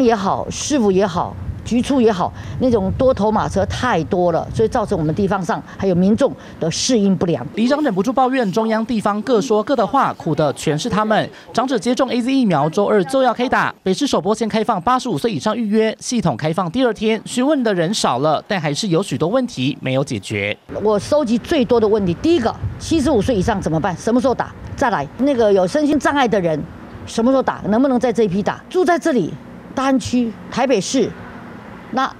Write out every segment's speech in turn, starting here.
也好，市府也好。局处也好，那种多头马车太多了，所以造成我们地方上还有民众的适应不良。李长忍不住抱怨，中央地方各说各的话，苦的全是他们。长者接种 AZ 疫苗，周二就要开打。北市首波先开放八十五岁以上预约，系统开放第二天，询问的人少了，但还是有许多问题没有解决。我收集最多的问题，第一个，七十五岁以上怎么办？什么时候打？再来，那个有身心障碍的人，什么时候打？能不能在这一批打？住在这里，大安区、台北市。那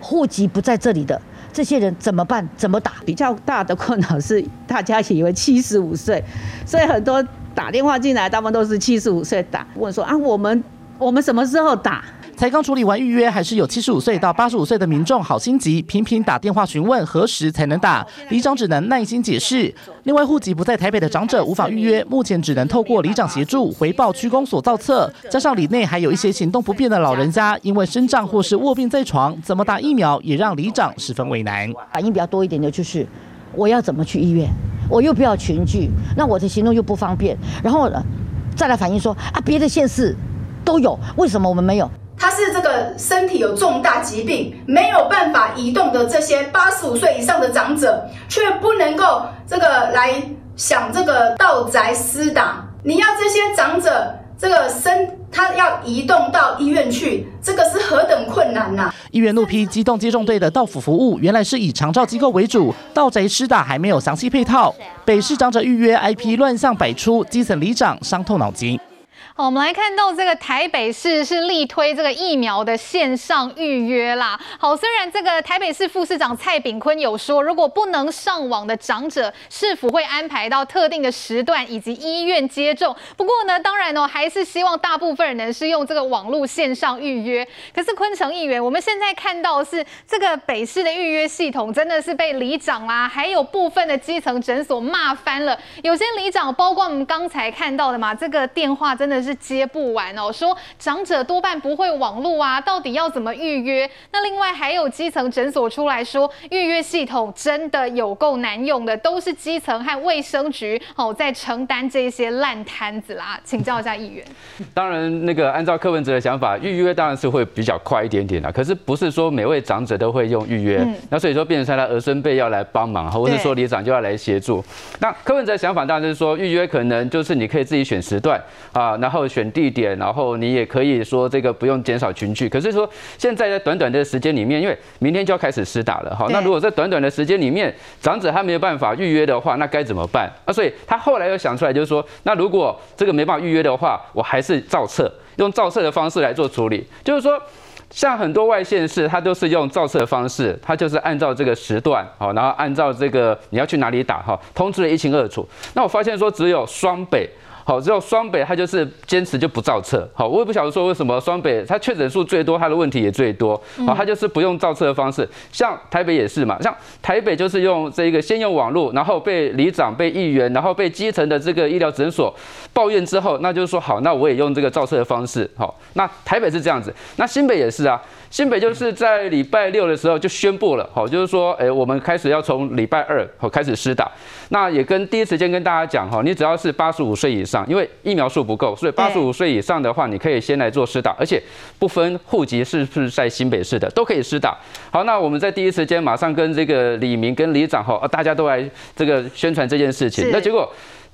户籍不在这里的这些人怎么办？怎么打？比较大的困扰是，大家以为七十五岁，所以很多打电话进来，大部分都是七十五岁打，问说啊，我们我们什么时候打？才刚处理完预约，还是有七十五岁到八十五岁的民众好心急，频频打电话询问何时才能打。里长只能耐心解释。另外，户籍不在台北的长者无法预约，目前只能透过里长协助回报区公所造册。加上里内还有一些行动不便的老人家，因为身障或是卧病在床，怎么打疫苗也让里长十分为难。反应比较多一点的就是，我要怎么去医院？我又不要群聚，那我的行动又不方便。然后再来反映说啊，别的县市都有，为什么我们没有？他是这个身体有重大疾病，没有办法移动的这些八十五岁以上的长者，却不能够这个来想这个到宅施打。你要这些长者这个身，他要移动到医院去，这个是何等困难呐、啊！医院怒批机动接种队的到府服务，原来是以长照机构为主，盗宅施打还没有详细配套。北市长者预约 IP 乱象百出，基层里长伤透脑筋。好，我们来看到这个台北市是力推这个疫苗的线上预约啦。好，虽然这个台北市副市长蔡炳坤有说，如果不能上网的长者，市府会安排到特定的时段以及医院接种。不过呢，当然呢，还是希望大部分人是用这个网络线上预约。可是昆城议员，我们现在看到是这个北市的预约系统真的是被里长啊，还有部分的基层诊所骂翻了。有些里长，包括我们刚才看到的嘛，这个电话真的。是接不完哦，说长者多半不会网络啊，到底要怎么预约？那另外还有基层诊所出来说，预约系统真的有够难用的，都是基层和卫生局哦在承担这些烂摊子啦。请教一下议员。当然，那个按照柯文哲的想法，预约当然是会比较快一点点啦。可是不是说每位长者都会用预约，嗯、那所以说变成他的儿孙辈要来帮忙，或者是说里长就要来协助。那柯文哲的想法当然就是说，预约可能就是你可以自己选时段啊，然后选地点，然后你也可以说这个不用减少群聚。可是说现在在短短的时间里面，因为明天就要开始施打了哈，那如果在短短的时间里面，长者他没有办法预约的话，那该怎么办啊？所以他后来又想出来，就是说，那如果这个没办法预约的话，我还是照册，用照册的方式来做处理。就是说，像很多外县市，他都是用照册的方式，他就是按照这个时段，好，然后按照这个你要去哪里打哈，通知的一清二楚。那我发现说，只有双北。好，只有双北，他就是坚持就不造册。好，我也不晓得说为什么双北他确诊数最多，他的问题也最多。好，他就是不用造册的方式。像台北也是嘛，像台北就是用这个先用网络，然后被里长、被议员，然后被基层的这个医疗诊所抱怨之后，那就是说好，那我也用这个造册的方式。好，那台北是这样子，那新北也是啊。新北就是在礼拜六的时候就宣布了，好，就是说，诶，我们开始要从礼拜二好开始施打。那也跟第一时间跟大家讲哈，你只要是八十五岁以上，因为疫苗数不够，所以八十五岁以上的话，你可以先来做施打，而且不分户籍是不是在新北市的都可以施打。好，那我们在第一时间马上跟这个李明跟李长哈，大家都来这个宣传这件事情。那结果。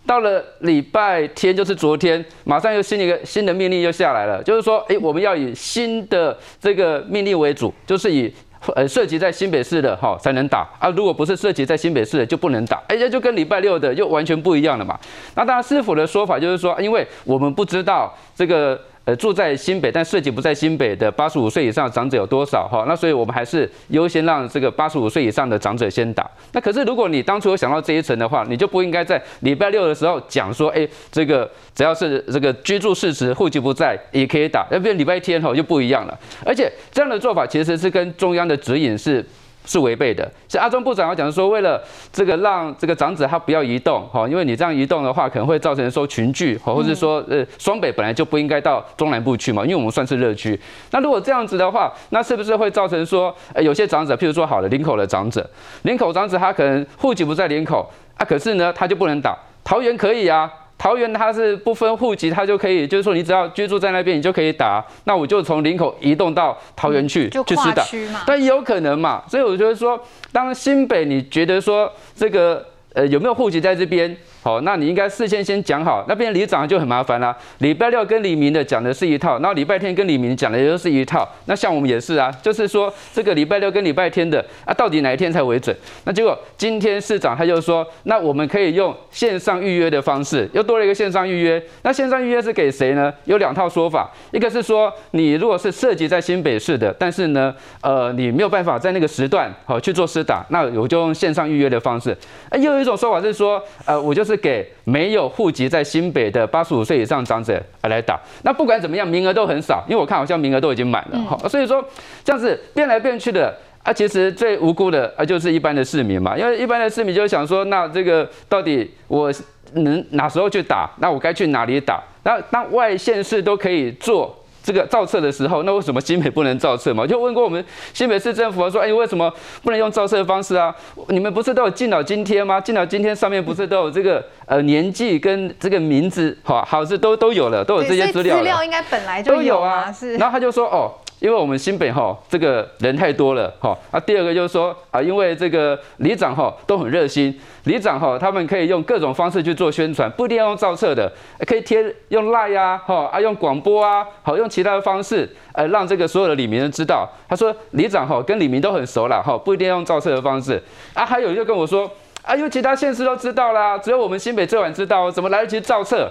到了礼拜天，就是昨天，马上又新一个新的命令又下来了，就是说，哎，我们要以新的这个命令为主，就是以呃涉及在新北市的哈才能打啊，如果不是涉及在新北市的就不能打，哎，这就跟礼拜六的又完全不一样了嘛。那当然，师傅的说法就是说，因为我们不知道这个。呃，住在新北但涉及不在新北的八十五岁以上的长者有多少哈？那所以我们还是优先让这个八十五岁以上的长者先打。那可是如果你当初有想到这一层的话，你就不应该在礼拜六的时候讲说，哎，这个只要是这个居住事实、户籍不在也可以打，要不然礼拜天吼就不一样了。而且这样的做法其实是跟中央的指引是。是违背的。像阿中部长要讲说，为了这个让这个长者他不要移动，哈，因为你这样移动的话，可能会造成说群聚，或者是说，呃，双北本来就不应该到中南部去嘛，因为我们算是热区。那如果这样子的话，那是不是会造成说，呃，有些长者，譬如说好了，林口的长者，林口长者他可能户籍不在林口啊，可是呢，他就不能打。桃园可以啊。桃园它是不分户籍，它就可以，就是说你只要居住在那边，你就可以打。那我就从林口移动到桃园去，就去施打。但也有可能嘛，所以我觉得说，当新北你觉得说这个呃有没有户籍在这边？好，那你应该事先先讲好，那边里长就很麻烦啦。礼拜六跟李明的讲的是一套，那礼拜天跟李明讲的又是一套。那像我们也是啊，就是说这个礼拜六跟礼拜天的啊，到底哪一天才为准？那结果今天市长他就说，那我们可以用线上预约的方式，又多了一个线上预约。那线上预约是给谁呢？有两套说法，一个是说你如果是涉及在新北市的，但是呢，呃，你没有办法在那个时段好去做施打，那我就用线上预约的方式。啊，又有一种说法是说，呃，我就给没有户籍在新北的八十五岁以上长者来打，那不管怎么样，名额都很少，因为我看好像名额都已经满了哈，所以说这样子变来变去的啊，其实最无辜的啊就是一般的市民嘛，因为一般的市民就想说，那这个到底我能哪时候去打？那我该去哪里打？那当外县市都可以做。这个造册的时候，那为什么新北不能造册嘛？就问过我们新北市政府说，哎，为什么不能用造册的方式啊？你们不是都有敬老津贴吗？敬老津贴上面不是都有这个呃年纪跟这个名字，好，好是都都有了，都有这些资料。资料应该本来就有，都有啊。是。然后他就说，哦。因为我们新北哈这个人太多了哈，啊第二个就是说啊，因为这个里长哈都很热心，里长哈他们可以用各种方式去做宣传，不一定要用造册的，可以贴用赖呀哈啊用广播啊，好用其他的方式，呃让这个所有的里民都知道。他说里长哈跟里民都很熟了哈，不一定要用造册的方式。啊还有就跟我说啊，因为其他县市都知道啦，只有我们新北最晚知道，怎么来得及造册？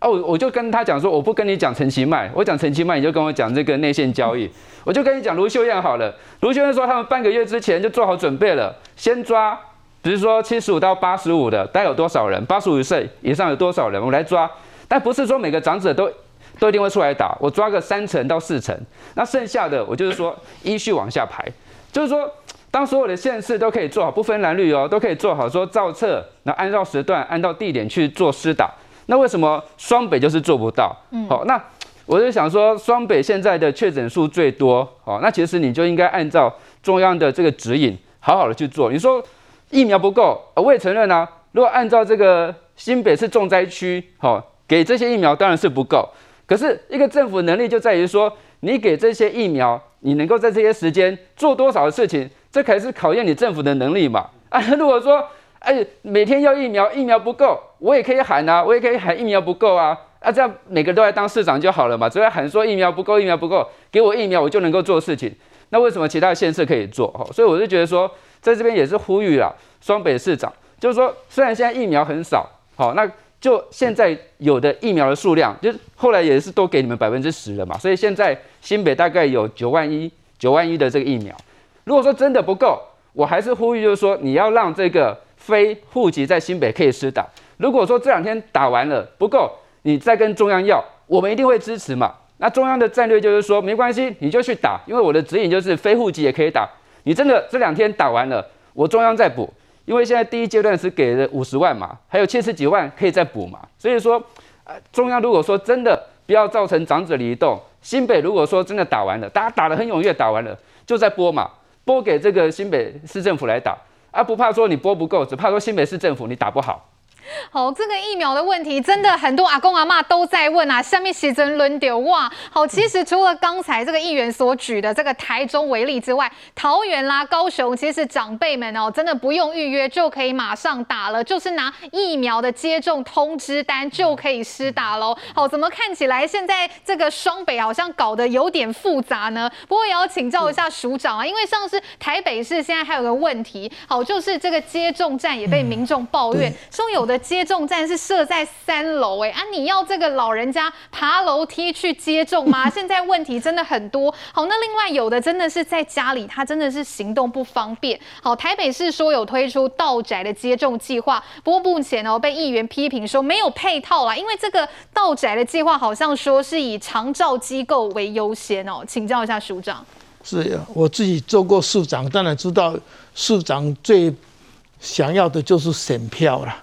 哦，我我就跟他讲说，我不跟你讲陈其迈，我讲陈其迈，你就跟我讲这个内线交易。我就跟你讲卢秀燕好了，卢秀燕说他们半个月之前就做好准备了，先抓，比如说七十五到八十五的，大概有多少人？八十五岁以上有多少人？我来抓，但不是说每个长者都都一定会出来打，我抓个三成到四成，那剩下的我就是说依序往下排，就是说当所有的县市都可以做好，不分蓝绿哦，都可以做好说造册，那按照时段、按照地点去做施打。那为什么双北就是做不到？嗯，好，那我就想说，双北现在的确诊数最多，好，那其实你就应该按照中央的这个指引，好好的去做。你说疫苗不够，我也承认啊。如果按照这个新北是重灾区，好，给这些疫苗当然是不够。可是一个政府能力就在于说，你给这些疫苗，你能够在这些时间做多少的事情，这才是考验你政府的能力嘛。啊，如果说。哎，每天要疫苗，疫苗不够，我也可以喊啊，我也可以喊疫苗不够啊，啊，这样每个都来当市长就好了嘛，只要喊说疫苗不够，疫苗不够，给我疫苗，我就能够做事情。那为什么其他县市可以做？哈，所以我就觉得说，在这边也是呼吁啊，双北市长，就是说，虽然现在疫苗很少，好，那就现在有的疫苗的数量，就是后来也是都给你们百分之十了嘛，所以现在新北大概有九万一，九万一的这个疫苗。如果说真的不够，我还是呼吁，就是说你要让这个。非户籍在新北可以施打。如果说这两天打完了不够，你再跟中央要，我们一定会支持嘛。那中央的战略就是说，没关系，你就去打，因为我的指引就是非户籍也可以打。你真的这两天打完了，我中央再补，因为现在第一阶段是给了五十万嘛，还有七十几万可以再补嘛。所以说，呃，中央如果说真的不要造成长者离动，新北如果说真的打完了，大家打得很踊跃，打完了就再拨嘛，拨给这个新北市政府来打。啊，不怕说你拨不够，只怕说新北市政府你打不好。好，这个疫苗的问题真的很多阿公阿妈都在问啊。下面写着轮流哇，好，其实除了刚才这个议员所举的这个台中为例之外，桃园啦、高雄，其实长辈们哦，真的不用预约就可以马上打了，就是拿疫苗的接种通知单就可以施打喽。好，怎么看起来现在这个双北好像搞得有点复杂呢？不过也要请教一下署长啊，因为像是台北市现在还有个问题，好，就是这个接种站也被民众抱怨说有的。接种站是设在三楼，哎啊，你要这个老人家爬楼梯去接种吗？现在问题真的很多。好，那另外有的真的是在家里，他真的是行动不方便。好，台北市说有推出道宅的接种计划，不过目前哦被议员批评说没有配套啦，因为这个道宅的计划好像说是以长照机构为优先哦，请教一下署长。是呀，我自己做过市长，当然知道市长最想要的就是选票了。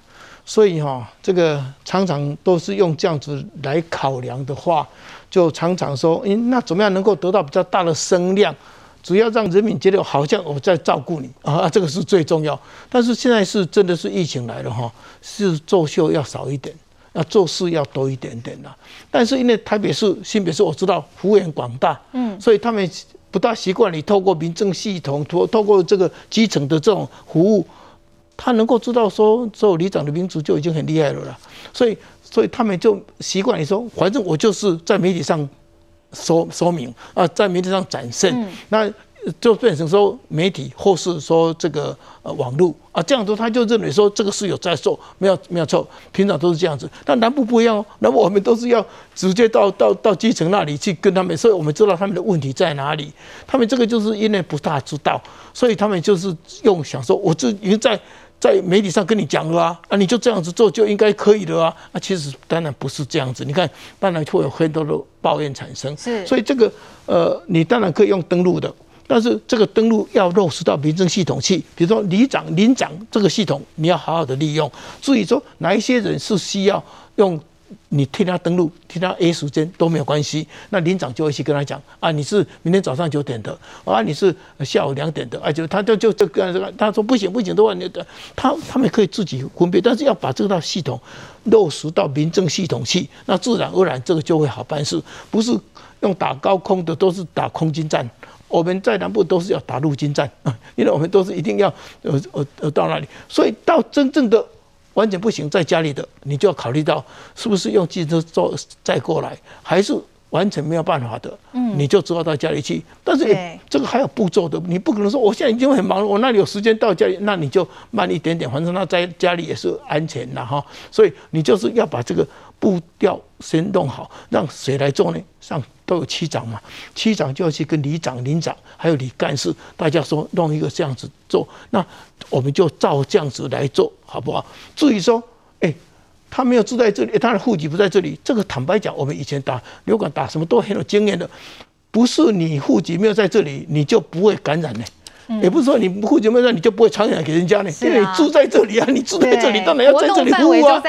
所以哈，这个常常都是用这样子来考量的话，就常常说，诶，那怎么样能够得到比较大的声量？只要让人民觉得好像我在照顾你啊，这个是最重要。但是现在是真的是疫情来了哈，是作秀要少一点，那做事要多一点点啦。但是因为台北市、新北市我知道幅员广大，嗯，所以他们不大习惯你透过民政系统，透透过这个基层的这种服务，他能够知道说做里长的名字就已经很厉害了啦。所以，所以他们就习惯你说，反正我就是在媒体上说说明啊，在媒体上展现，嗯、那。就变成说媒体或是说这个呃网络啊，这样子他就认为说这个是有在做，没有没有错，平常都是这样子。但南部不一样哦，南部我们都是要直接到到到基层那里去跟他们，所以我们知道他们的问题在哪里。他们这个就是因为不大知道，所以他们就是用想说，我这已经在在媒体上跟你讲了啊，啊你就这样子做就应该可以的啊。啊其实当然不是这样子，你看当然会有很多的抱怨产生。是，所以这个呃你当然可以用登录的。但是这个登录要落实到民政系统去，比如说里长、邻长这个系统，你要好好的利用。至于说哪一些人是需要用你替他登录、替他 A 时间都没有关系，那邻长就会去跟他讲啊，你是明天早上九点的啊，你是下午两点的，啊，就他就就这个这个，他说不行不行的话，你的他他们可以自己分辨，但是要把这套系统落实到民政系统去，那自然而然这个就会好办事，不是用打高空的，都是打空军战。我们在南部都是要打陆军战，因为我们都是一定要呃呃呃到那里，所以到真正的完全不行，在家里的你就要考虑到是不是用汽车坐再过来，还是完全没有办法的，嗯，你就只好到家里去。但是这个还有步骤的，你不可能说我现在已经很忙了，我那里有时间到家里，那你就慢一点点，反正他在家里也是安全的哈。所以你就是要把这个步调先弄好，让谁来做呢？上。都有区长嘛，区长就要去跟里长、邻长还有李干事，大家说弄一个这样子做，那我们就照这样子来做好不好？至于说，哎，他没有住在这里，他的户籍不在这里，这个坦白讲，我们以前打流感打什么都很有经验的，不是你户籍没有在这里，你就不会感染呢。也不是说你户籍没有，你就不会传染给人家呢？因为你住在这里啊，你住在这里，当然要在这里服务啊。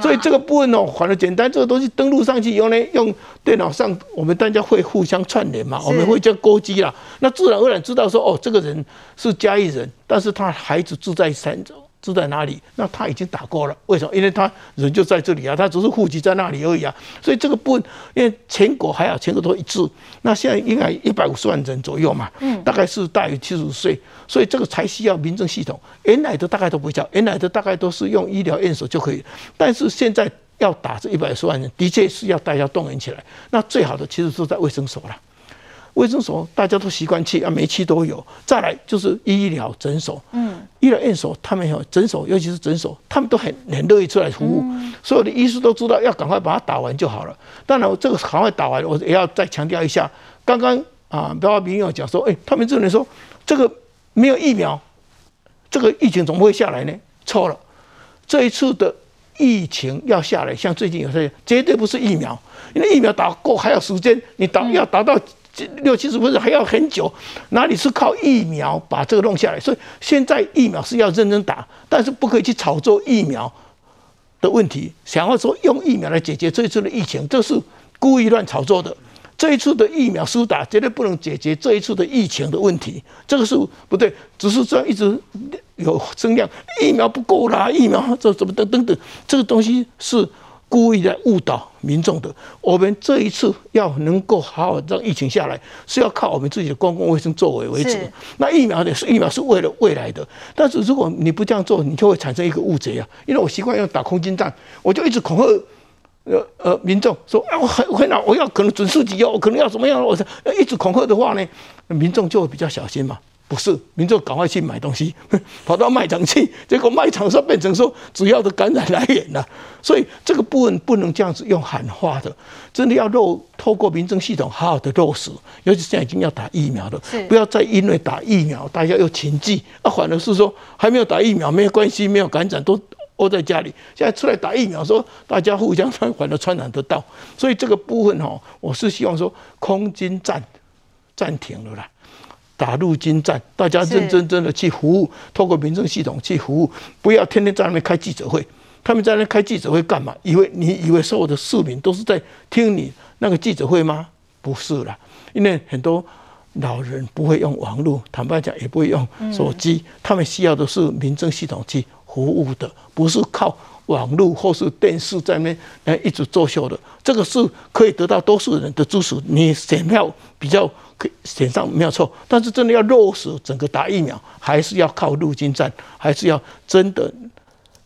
所以这个部分哦，反而简单，这个东西登录上去以后呢，用电脑上，我们大家会互相串联嘛，我们会叫勾机啦，那自然而然知道说，哦，这个人是嘉义人，但是他孩子住在三州。住在哪里？那他已经打过了，为什么？因为他人就在这里啊，他只是户籍在那里而已啊。所以这个部分，因为全国还好，全国都一致。那现在应该一百五十万人左右嘛，嗯，大概是大于七十五岁，所以这个才需要民政系统。原来的大概都不叫，原来的大概都是用医疗验所就可以。但是现在要打这一百五十万人，的确是要大家动员起来。那最好的其实是在卫生所了。卫生所大家都习惯去啊，每期都有。再来就是医疗诊所，嗯，医疗院所他们有诊所，尤其是诊所，他们都很很乐意出来服务。嗯、所有的医师都知道要赶快把它打完就好了。当然，这个赶快打完，我也要再强调一下。刚刚啊，不要民友讲说，哎，他们这人说这个没有疫苗，这个疫情怎么会下来呢？错了，这一次的疫情要下来，像最近有些绝对不是疫苗，因为疫苗打过还有时间，你打要打到。六七十分钟还要很久，哪里是靠疫苗把这个弄下来？所以现在疫苗是要认真打，但是不可以去炒作疫苗的问题。想要说用疫苗来解决这一次的疫情，这是故意乱炒作的。这一次的疫苗输打绝对不能解决这一次的疫情的问题，这个是不对。只是这样一直有增量，疫苗不够啦，疫苗这怎么等等等，这个东西是。故意来误导民众的。我们这一次要能够好好让疫情下来，是要靠我们自己的公共卫生作为为主。那疫苗的是疫苗是为了未来的，但是如果你不这样做，你就会产生一个误解啊。因为我习惯用打空军战，我就一直恐吓呃呃民众说，啊，我很很难，我要可能准四级哦，我可能要怎么样？我一直恐吓的话呢，民众就会比较小心嘛。不是，民众赶快去买东西，跑到卖场去，结果卖场上变成说主要的感染来源了。所以这个部分不能这样子用喊话的，真的要落透过民政系统好好的落实。尤其现在已经要打疫苗了，不要再因为打疫苗大家又情忌啊，反而是说还没有打疫苗没有关系，没有感染都窝在家里，现在出来打疫苗说大家互相传反而传染得到。所以这个部分哦，我是希望说空军暂暂停了啦。打入金战，大家认真真的去服务，透过民政系统去服务，不要天天在那边开记者会。他们在那开记者会干嘛？以为你以为所有的市民都是在听你那个记者会吗？不是啦，因为很多老人不会用网络，坦白讲也不会用手机，他们需要的是民政系统去服务的，不是靠网络或是电视在那边一直作秀的。这个是可以得到多数人的支持，你选票比较可以选上没有错。但是真的要落实整个打疫苗，还是要靠陆军战，还是要真的。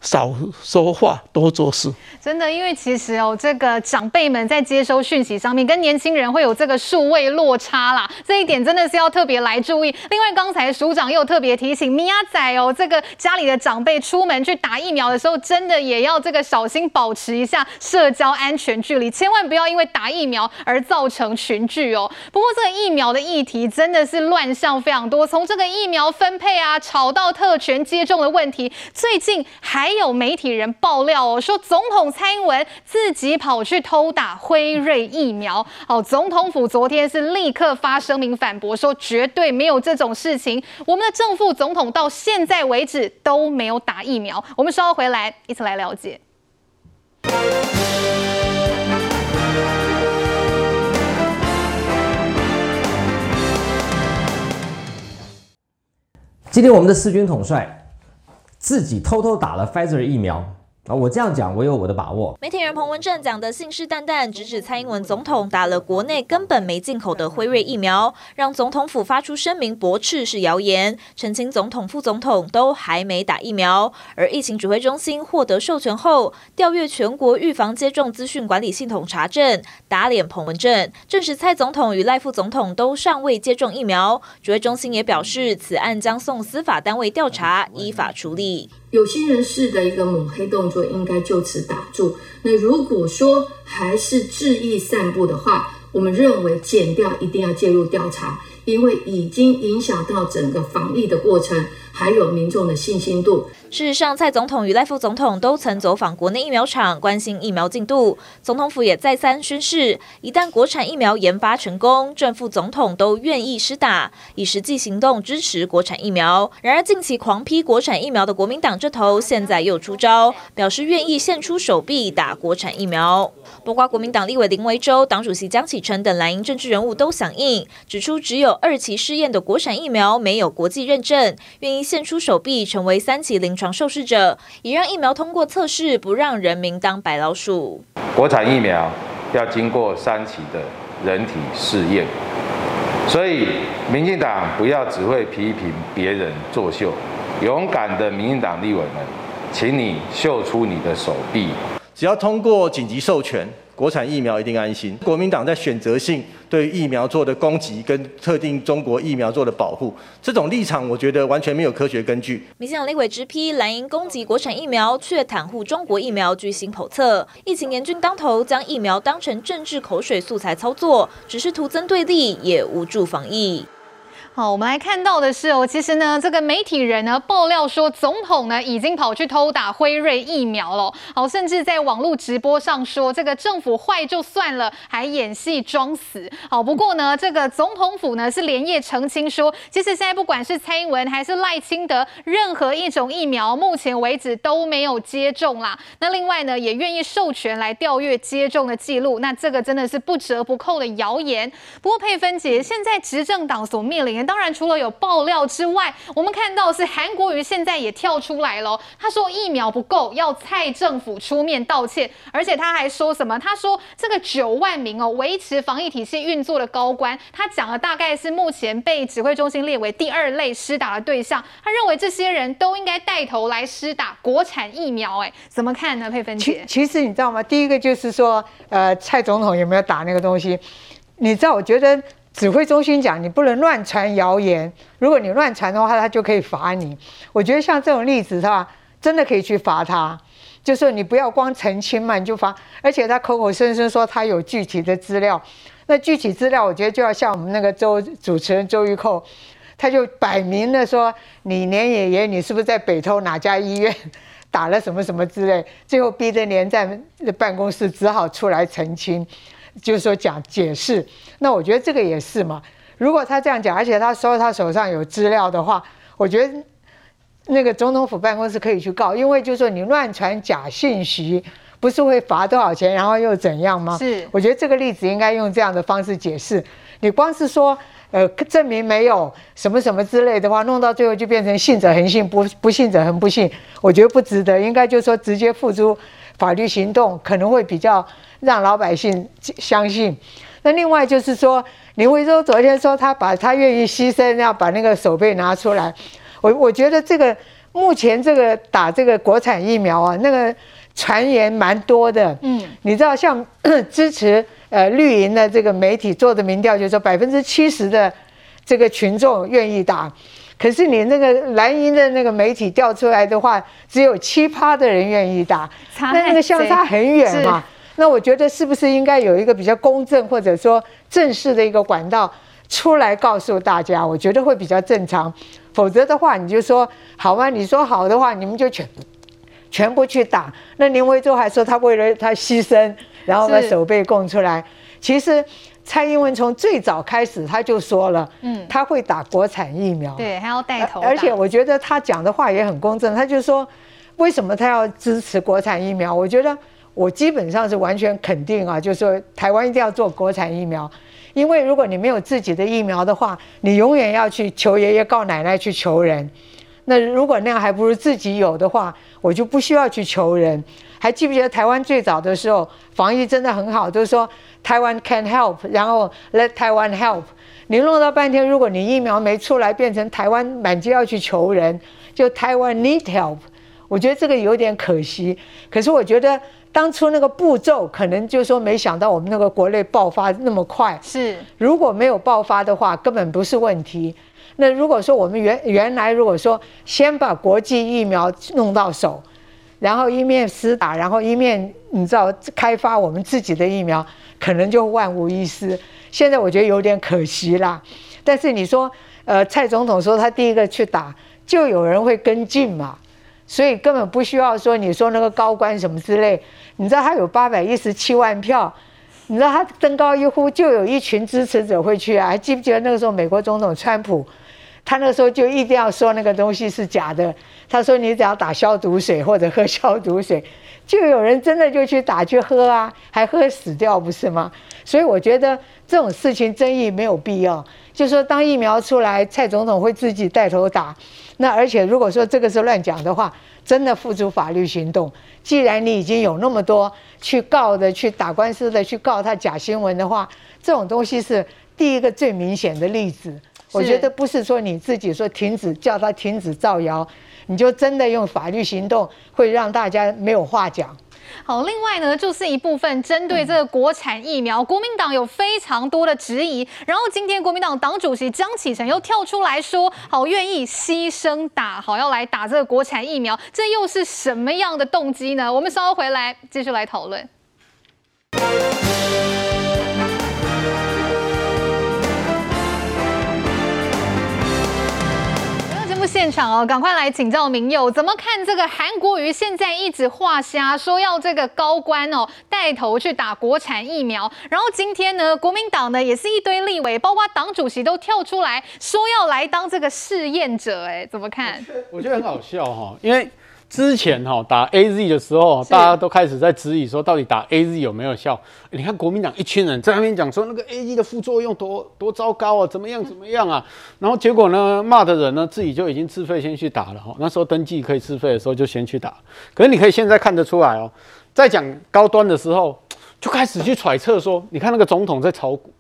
少说话，多做事。真的，因为其实哦，这个长辈们在接收讯息上面，跟年轻人会有这个数位落差啦。这一点真的是要特别来注意。另外，刚才署长又特别提醒米亚仔哦，这个家里的长辈出门去打疫苗的时候，真的也要这个小心保持一下社交安全距离，千万不要因为打疫苗而造成群聚哦。不过，这个疫苗的议题真的是乱象非常多，从这个疫苗分配啊，吵到特权接种的问题，最近还。有媒体人爆料哦，说总统蔡英文自己跑去偷打辉瑞疫苗。哦，总统府昨天是立刻发声明反驳，说绝对没有这种事情。我们的正副总统到现在为止都没有打疫苗。我们稍后回来一起来了解。今天我们的四军统帅。自己偷偷打了 Pfizer 疫苗。啊，我这样讲，我有我的把握。媒体人彭文正讲的信誓旦旦，直指蔡英文总统打了国内根本没进口的辉瑞疫苗，让总统府发出声明驳斥是谣言，澄清总统、副总统都还没打疫苗。而疫情指挥中心获得授权后，调阅全国预防接种资讯管理系统查证，打脸彭文正，证实蔡总统与赖副总统都尚未接种疫苗。指挥中心也表示，此案将送司法单位调查，依法处理。有心人士的一个抹黑动作应该就此打住。那如果说还是质疑散布的话，我们认为检调一定要介入调查，因为已经影响到整个防疫的过程。还有民众的信心度。事实上，蔡总统与赖副总统都曾走访国内疫苗厂，关心疫苗进度。总统府也再三宣示，一旦国产疫苗研发成功，正副总统都愿意施打，以实际行动支持国产疫苗。然而，近期狂批国产疫苗的国民党这头，现在又出招，表示愿意献出手臂打国产疫苗。包括国民党立委林维洲、党主席江启臣等蓝营政治人物都响应，指出只有二期试验的国产疫苗没有国际认证，愿意。献出手臂，成为三期临床受试者，以让疫苗通过测试，不让人民当白老鼠。国产疫苗要经过三期的人体试验，所以民进党不要只会批评别人作秀，勇敢的民进党立委们，请你秀出你的手臂。只要通过紧急授权。国产疫苗一定安心。国民党在选择性对疫苗做的攻击，跟特定中国疫苗做的保护，这种立场，我觉得完全没有科学根据。民进党立委直批蓝营攻击国产疫苗，却袒护中国疫苗，居心叵测。疫情严峻当头，将疫苗当成政治口水素材操作，只是徒增对立，也无助防疫。好，我们来看到的是哦，其实呢，这个媒体人呢爆料说，总统呢已经跑去偷打辉瑞疫苗了。好，甚至在网络直播上说，这个政府坏就算了，还演戏装死。好，不过呢，这个总统府呢是连夜澄清说，其实现在不管是蔡英文还是赖清德，任何一种疫苗，目前为止都没有接种啦。那另外呢，也愿意授权来调阅接种的记录。那这个真的是不折不扣的谣言。不过佩芬姐，现在执政党所面临的。当然，除了有爆料之外，我们看到是韩国瑜现在也跳出来了。他说疫苗不够，要蔡政府出面道歉，而且他还说什么？他说这个九万名哦维持防疫体系运作的高官，他讲的大概是目前被指挥中心列为第二类施打的对象。他认为这些人都应该带头来施打国产疫苗。哎，怎么看呢？佩芬姐，其实你知道吗？第一个就是说，呃，蔡总统有没有打那个东西？你知道，我觉得。指挥中心讲，你不能乱传谣言。如果你乱传的话，他就可以罚你。我觉得像这种例子，是吧？真的可以去罚他。就是你不要光澄清嘛，你就罚。而且他口口声声说他有具体的资料，那具体资料，我觉得就要像我们那个周主持人周玉蔻，他就摆明了说，你连爷爷你是不是在北投哪家医院 打了什么什么之类，最后逼得连战的办公室只好出来澄清。就是说讲解释，那我觉得这个也是嘛。如果他这样讲，而且他说他手上有资料的话，我觉得那个总统府办公室可以去告，因为就是说你乱传假信息，不是会罚多少钱，然后又怎样吗？是，我觉得这个例子应该用这样的方式解释。你光是说呃，证明没有什么什么之类的话，弄到最后就变成信者恒信，不不信者恒不信。我觉得不值得，应该就是说直接付诸法律行动，可能会比较让老百姓相信。那另外就是说，林为洲昨天说他把他愿意牺牲，要把那个手背拿出来。我我觉得这个目前这个打这个国产疫苗啊，那个传言蛮多的。嗯，你知道像 支持。呃，绿营的这个媒体做的民调就是说，百分之七十的这个群众愿意打，可是你那个蓝营的那个媒体调出来的话，只有七趴的人愿意打，那那个相差很远嘛。那我觉得是不是应该有一个比较公正或者说正式的一个管道出来告诉大家？我觉得会比较正常。否则的话，你就说好吗？你说好的话，你们就全全部去打。那林维洲还说他为了他牺牲。然后把手背供出来。其实蔡英文从最早开始他就说了，嗯，他会打国产疫苗，对，还要带头。而且我觉得他讲的话也很公正，他就说为什么他要支持国产疫苗？我觉得我基本上是完全肯定啊，就是说台湾一定要做国产疫苗，因为如果你没有自己的疫苗的话，你永远要去求爷爷告奶奶去求人。那如果那样还不如自己有的话，我就不需要去求人。还记不记得台湾最早的时候防疫真的很好，都是说台湾 can help，然后 let 台湾 help。你弄到半天，如果你疫苗没出来，变成台湾满街要去求人，就台湾 need help。我觉得这个有点可惜。可是我觉得当初那个步骤，可能就是说没想到我们那个国内爆发那么快。是，如果没有爆发的话，根本不是问题。那如果说我们原原来如果说先把国际疫苗弄到手。然后一面施打，然后一面你知道开发我们自己的疫苗，可能就万无一失。现在我觉得有点可惜啦。但是你说，呃，蔡总统说他第一个去打，就有人会跟进嘛，所以根本不需要说你说那个高官什么之类。你知道他有八百一十七万票，你知道他登高一呼，就有一群支持者会去啊。还记不记得那个时候美国总统川普？他那时候就一定要说那个东西是假的。他说：“你只要打消毒水或者喝消毒水，就有人真的就去打去喝啊，还喝死掉不是吗？所以我觉得这种事情争议没有必要。就是说当疫苗出来，蔡总统会自己带头打。那而且如果说这个是乱讲的话，真的付诸法律行动。既然你已经有那么多去告的、去打官司的、去告他假新闻的话，这种东西是第一个最明显的例子。”我觉得不是说你自己说停止，叫他停止造谣，你就真的用法律行动会让大家没有话讲。好，另外呢，就是一部分针对这个国产疫苗，国民党有非常多的质疑。然后今天国民党党主席江启臣又跳出来说，好愿意牺牲打，好要来打这个国产疫苗，这又是什么样的动机呢？我们稍后回来继续来讨论。现场哦，赶快来请教铭祐，怎么看这个韩国瑜现在一直画虾，说要这个高官哦带头去打国产疫苗，然后今天呢，国民党呢也是一堆立委，包括党主席都跳出来说要来当这个试验者，哎，怎么看？我觉得很好笑哈，因为。之前哈打 A Z 的时候，大家都开始在质疑说，到底打 A Z 有没有效？你看国民党一群人在那边讲说，那个 A Z 的副作用多多糟糕啊，怎么样怎么样啊？然后结果呢，骂的人呢自己就已经自费先去打了哈。那时候登记可以自费的时候就先去打。可是你可以现在看得出来哦，在讲高端的时候，就开始去揣测说，你看那个总统在炒股，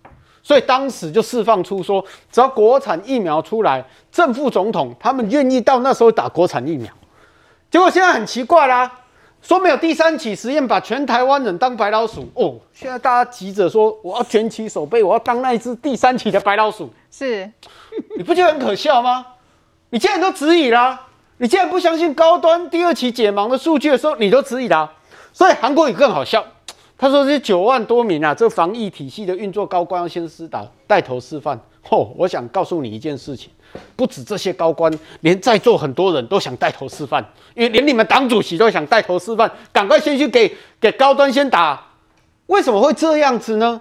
所以当时就释放出说，只要国产疫苗出来，正副总统他们愿意到那时候打国产疫苗。结果现在很奇怪啦，说没有第三起实验，把全台湾人当白老鼠哦。现在大家急着说，我要卷起手背，我要当那一只第三起的白老鼠。是，你不觉得很可笑吗？你既然都质疑啦，你既然不相信高端第二期解盲的数据的时候，你都质疑啦。所以韩国语更好笑，他说这九万多名啊，这防疫体系的运作高官要先施打，带头示范。哦，我想告诉你一件事情。不止这些高官，连在座很多人都想带头示范，因为连你们党主席都想带头示范，赶快先去给给高端先打。为什么会这样子呢？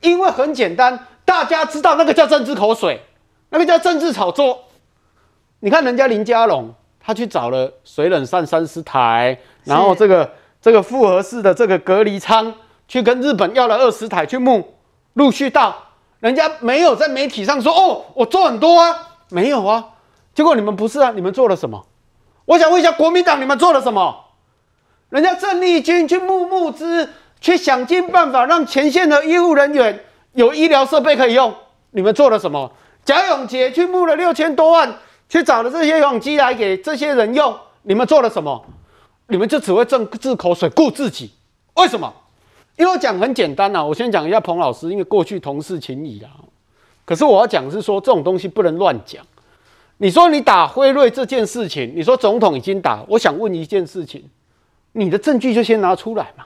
因为很简单，大家知道那个叫政治口水，那个叫政治炒作。你看人家林佳龙，他去找了水冷杉三十台，然后这个这个复合式的这个隔离舱，去跟日本要了二十台去募，陆续到。人家没有在媒体上说哦，我做很多啊，没有啊。结果你们不是啊，你们做了什么？我想问一下国民党，你们做了什么？人家郑丽君去募募资，去想尽办法让前线的医护人员有医疗设备可以用，你们做了什么？贾永杰去募了六千多万，去找了这些游泳机来给这些人用，你们做了什么？你们就只会挣治口水顾自己，为什么？因为我讲很简单呐、啊，我先讲一下彭老师，因为过去同事情谊啊。可是我要讲是说，这种东西不能乱讲。你说你打辉瑞这件事情，你说总统已经打，我想问一件事情，你的证据就先拿出来嘛。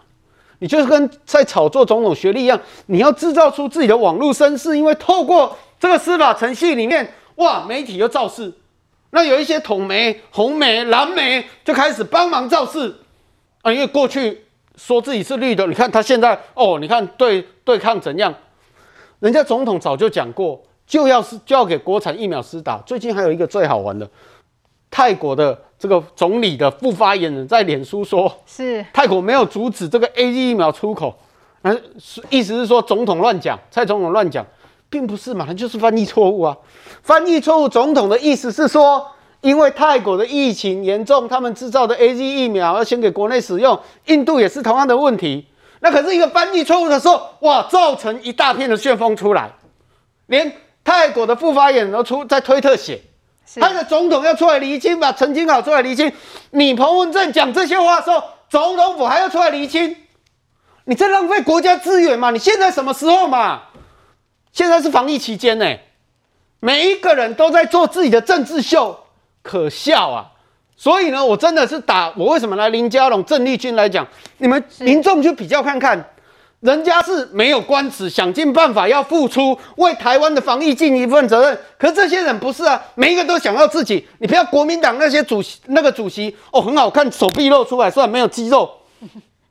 你就是跟在炒作总统学历一样，你要制造出自己的网络声势，因为透过这个司法程序里面，哇，媒体又造势。那有一些统媒、红媒、蓝媒就开始帮忙造势啊，因为过去说自己是绿的，你看他现在哦，你看对对抗怎样？人家总统早就讲过，就要是就要给国产疫苗施打。最近还有一个最好玩的，泰国的这个总理的副发言人在脸书说，是泰国没有阻止这个 AZ 疫苗出口，嗯，意思是说总统乱讲，蔡总统乱讲。并不是嘛，他就是翻译错误啊！翻译错误，总统的意思是说，因为泰国的疫情严重，他们制造的 AZ 疫苗要先给国内使用。印度也是同样的问题。那可是一个翻译错误的时候，哇，造成一大片的旋风出来，连泰国的副发言人都出在推特写，他的总统要出来厘清，把陈金好出来厘清。你彭文正讲这些话的时候，总统府还要出来厘清，你在浪费国家资源嘛？你现在什么时候嘛？现在是防疫期间呢，每一个人都在做自己的政治秀，可笑啊！所以呢，我真的是打我为什么来林佳龙、郑丽君来讲，你们民众去比较看看，人家是没有官职，想尽办法要付出，为台湾的防疫尽一份责任。可是这些人不是啊，每一个都想要自己。你不要国民党那些主席，那个主席哦，很好看，手臂露出来，虽然没有肌肉，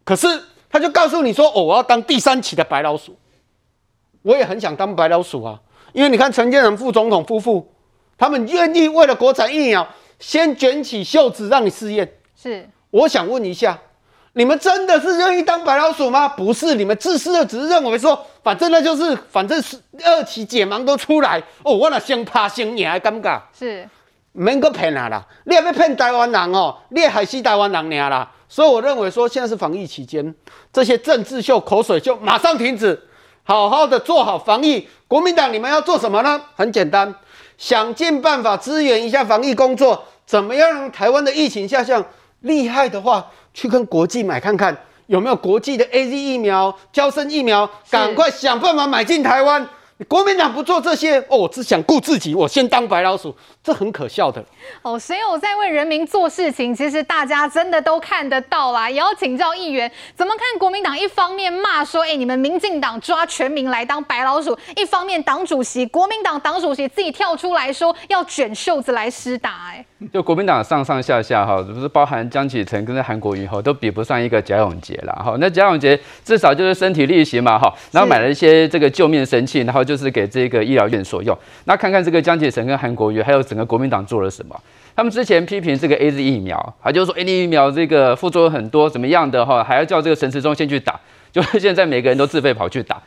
可是他就告诉你说，哦，我要当第三期的白老鼠。我也很想当白老鼠啊，因为你看陈建仁副总统夫妇，他们愿意为了国产疫苗先卷起袖子让你试验。是，我想问一下，你们真的是愿意当白老鼠吗？不是，你们自私的只是认为说，反正那就是，反正是二期解盲都出来哦，我那先怕先赢还尴尬。是，免搁骗啊啦，你也要骗台湾人哦，你也害死台湾人娘啦。所以我认为说，现在是防疫期间，这些政治秀、口水秀马上停止。好好的做好防疫，国民党你们要做什么呢？很简单，想尽办法支援一下防疫工作，怎么样让台湾的疫情下降？厉害的话，去跟国际买看看，有没有国际的 AZ 疫苗、交生疫苗，赶快想办法买进台湾。国民党不做这些哦，我只想顾自己，我先当白老鼠，这很可笑的哦。谁有在为人民做事情？其实大家真的都看得到啦。也要请教议员，怎么看国民党一方面骂说，哎、欸，你们民进党抓全民来当白老鼠，一方面党主席国民党党主席自己跳出来说要卷袖子来施打，哎，就国民党上上下下哈，不是包含江启臣跟韩国瑜哈，都比不上一个贾永杰啦哈。那贾永杰至少就是身体力行嘛哈，然后买了一些这个救命神器，然后就。就是给这个医疗院所用。那看看这个江启臣跟韩国瑜，还有整个国民党做了什么？他们之前批评这个 AZ 疫苗，他就是说 AZ 疫苗这个副作用很多，怎么样的哈，还要叫这个陈时中先去打。就是现在每个人都自费跑去打。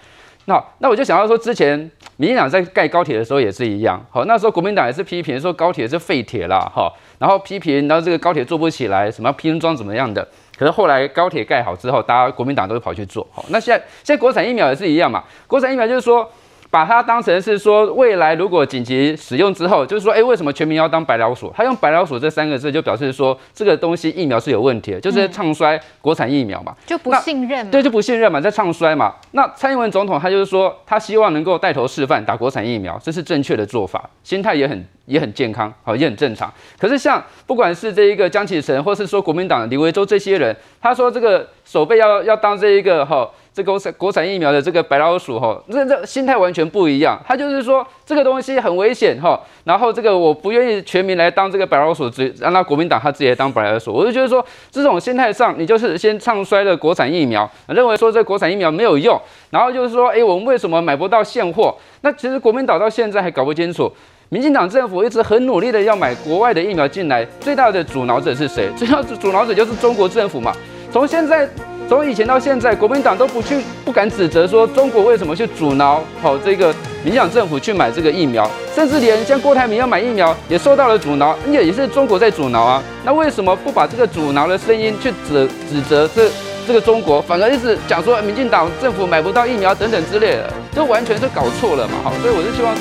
那那我就想到说，之前民进党在盖高铁的时候也是一样。好，那时候国民党也是批评说高铁是废铁啦，哈，然后批评，然后这个高铁做不起来，什么拼装怎么样的。可是后来高铁盖好之后，大家国民党都会跑去做。好，那现在现在国产疫苗也是一样嘛，国产疫苗就是说。把它当成是说，未来如果紧急使用之后，就是说，哎，为什么全民要当白老鼠？他用“白老鼠”这三个字，就表示说这个东西疫苗是有问题的，就是唱衰国产疫苗嘛，就不信任嘛，对，就不信任嘛，在唱衰嘛。那蔡英文总统他就是说，他希望能够带头示范打国产疫苗，这是正确的做法，心态也很也很健康，好，也很正常。可是像不管是这一个江启臣，或是说国民党的李维洲这些人，他说这个守备要要当这一个哈。这个国产国产疫苗的这个白老鼠哈，这这心态完全不一样。他就是说这个东西很危险哈，然后这个我不愿意全民来当这个白老鼠，只让他国民党他自己来当白老鼠。我就觉得说这种心态上，你就是先唱衰了国产疫苗，认为说这国产疫苗没有用，然后就是说，哎，我们为什么买不到现货？那其实国民党到现在还搞不清楚，民进党政府一直很努力的要买国外的疫苗进来，最大的阻挠者是谁？最大的阻挠者就是中国政府嘛。从现在从以前到现在，国民党都不去不敢指责说中国为什么去阻挠好这个民进党政府去买这个疫苗，甚至连像郭台铭要买疫苗也受到了阻挠，也也是中国在阻挠啊。那为什么不把这个阻挠的声音去指指责这这个中国，反而一直讲说民进党政府买不到疫苗等等之类的，这完全是搞错了嘛？好，所以我是希望